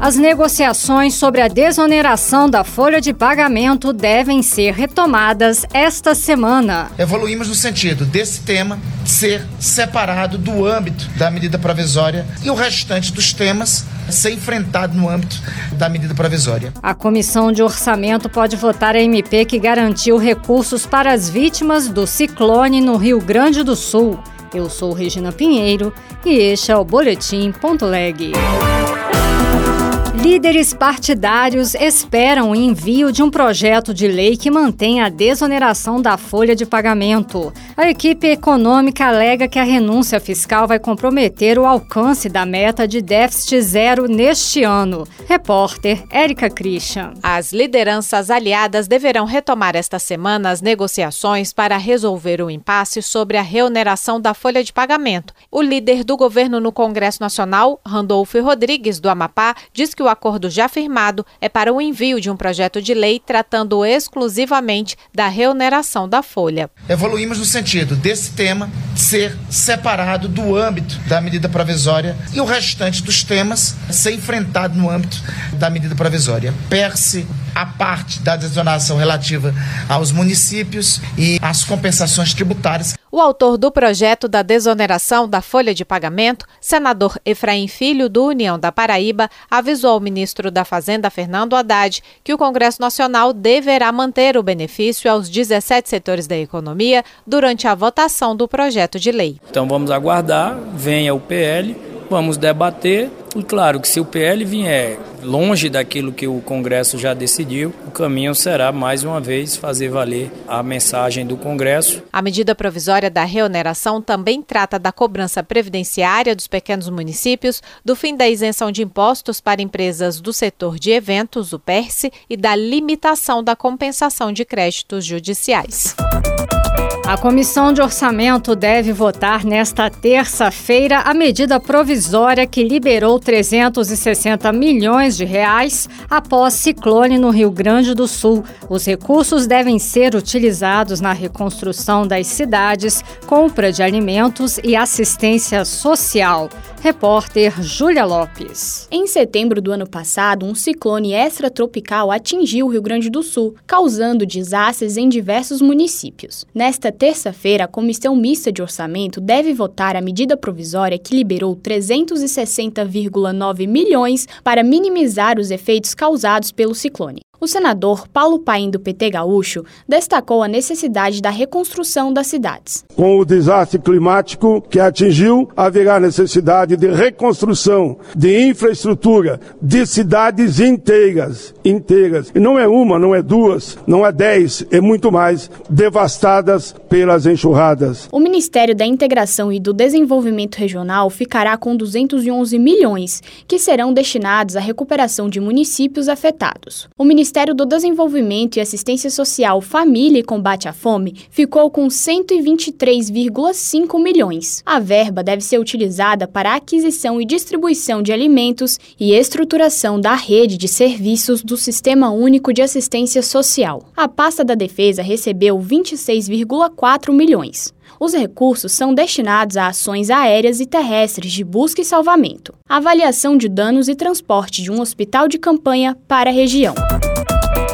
As negociações sobre a desoneração da folha de pagamento devem ser retomadas esta semana. Evoluímos no sentido desse tema ser separado do âmbito da medida provisória e o restante dos temas ser enfrentado no âmbito da medida provisória. A Comissão de Orçamento pode votar a MP que garantiu recursos para as vítimas do ciclone no Rio Grande do Sul. Eu sou Regina Pinheiro e este é o Boletim Ponto Leg. Líderes partidários esperam o envio de um projeto de lei que mantenha a desoneração da folha de pagamento. A equipe econômica alega que a renúncia fiscal vai comprometer o alcance da meta de déficit zero neste ano. Repórter Érica Christian. As lideranças aliadas deverão retomar esta semana as negociações para resolver o impasse sobre a reoneração da folha de pagamento. O líder do governo no Congresso Nacional, Randolfo Rodrigues, do Amapá, diz que o acordo já firmado é para o envio de um projeto de lei tratando exclusivamente da reoneração da folha. Evoluímos no sentido desse tema ser separado do âmbito da medida provisória e o restante dos temas ser enfrentado no âmbito da medida provisória. Perce a parte da desonação relativa aos municípios e às compensações tributárias. O autor do projeto da desoneração da folha de pagamento, senador Efraim Filho, do União da Paraíba, avisou ao ministro da Fazenda, Fernando Haddad, que o Congresso Nacional deverá manter o benefício aos 17 setores da economia durante a votação do projeto de lei. Então vamos aguardar, venha o PL, vamos debater e claro que se o PL vier longe daquilo que o Congresso já decidiu, o caminho será, mais uma vez, fazer valer a mensagem do Congresso. A medida provisória da reoneração também trata da cobrança previdenciária dos pequenos municípios, do fim da isenção de impostos para empresas do setor de eventos, o PERSE, e da limitação da compensação de créditos judiciais. A Comissão de Orçamento deve votar nesta terça-feira a medida provisória que liberou 360 milhões de reais após ciclone no Rio Grande do Sul. Os recursos devem ser utilizados na reconstrução das cidades, compra de alimentos e assistência social. Repórter Júlia Lopes. Em setembro do ano passado, um ciclone extratropical atingiu o Rio Grande do Sul, causando desastres em diversos municípios. Nesta terça-feira, a Comissão Mista de Orçamento deve votar a medida provisória que liberou 360,9 milhões para minimizar os efeitos causados pelo ciclone. O senador Paulo Paim do PT Gaúcho destacou a necessidade da reconstrução das cidades. Com o desastre climático que atingiu, haverá necessidade de reconstrução de infraestrutura de cidades inteiras, inteiras. E não é uma, não é duas, não é dez, é muito mais, devastadas pelas enxurradas. O Ministério da Integração e do Desenvolvimento Regional ficará com 211 milhões, que serão destinados à recuperação de municípios afetados. O Ministério do Desenvolvimento e Assistência Social, Família e Combate à Fome ficou com 123,5 milhões. A verba deve ser utilizada para a aquisição e distribuição de alimentos e estruturação da rede de serviços do Sistema Único de Assistência Social. A pasta da Defesa recebeu 26,4 milhões. Os recursos são destinados a ações aéreas e terrestres de busca e salvamento, avaliação de danos e transporte de um hospital de campanha para a região.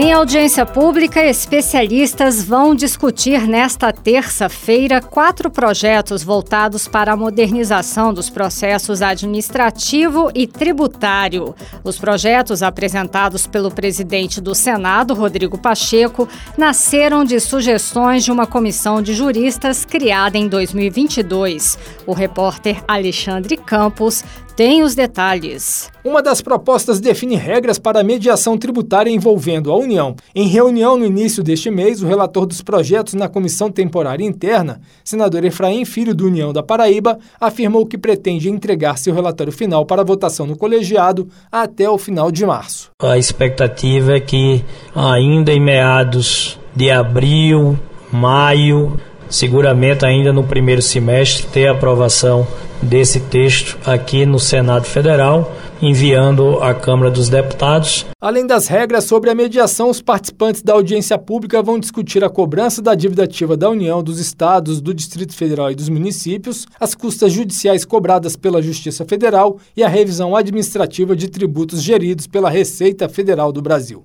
Em audiência pública, especialistas vão discutir nesta terça-feira quatro projetos voltados para a modernização dos processos administrativo e tributário. Os projetos apresentados pelo presidente do Senado, Rodrigo Pacheco, nasceram de sugestões de uma comissão de juristas criada em 2022. O repórter Alexandre Campos tem os detalhes. Uma das propostas define regras para a mediação tributária envolvendo a União. Em reunião no início deste mês, o relator dos projetos na Comissão Temporária Interna, senador Efraim Filho do União da Paraíba, afirmou que pretende entregar seu relatório final para votação no colegiado até o final de março. A expectativa é que ainda em meados de abril, maio, seguramente ainda no primeiro semestre ter a aprovação desse texto aqui no Senado Federal enviando à Câmara dos Deputados. Além das regras sobre a mediação, os participantes da audiência pública vão discutir a cobrança da dívida ativa da União, dos estados, do Distrito Federal e dos municípios, as custas judiciais cobradas pela Justiça Federal e a revisão administrativa de tributos geridos pela Receita Federal do Brasil.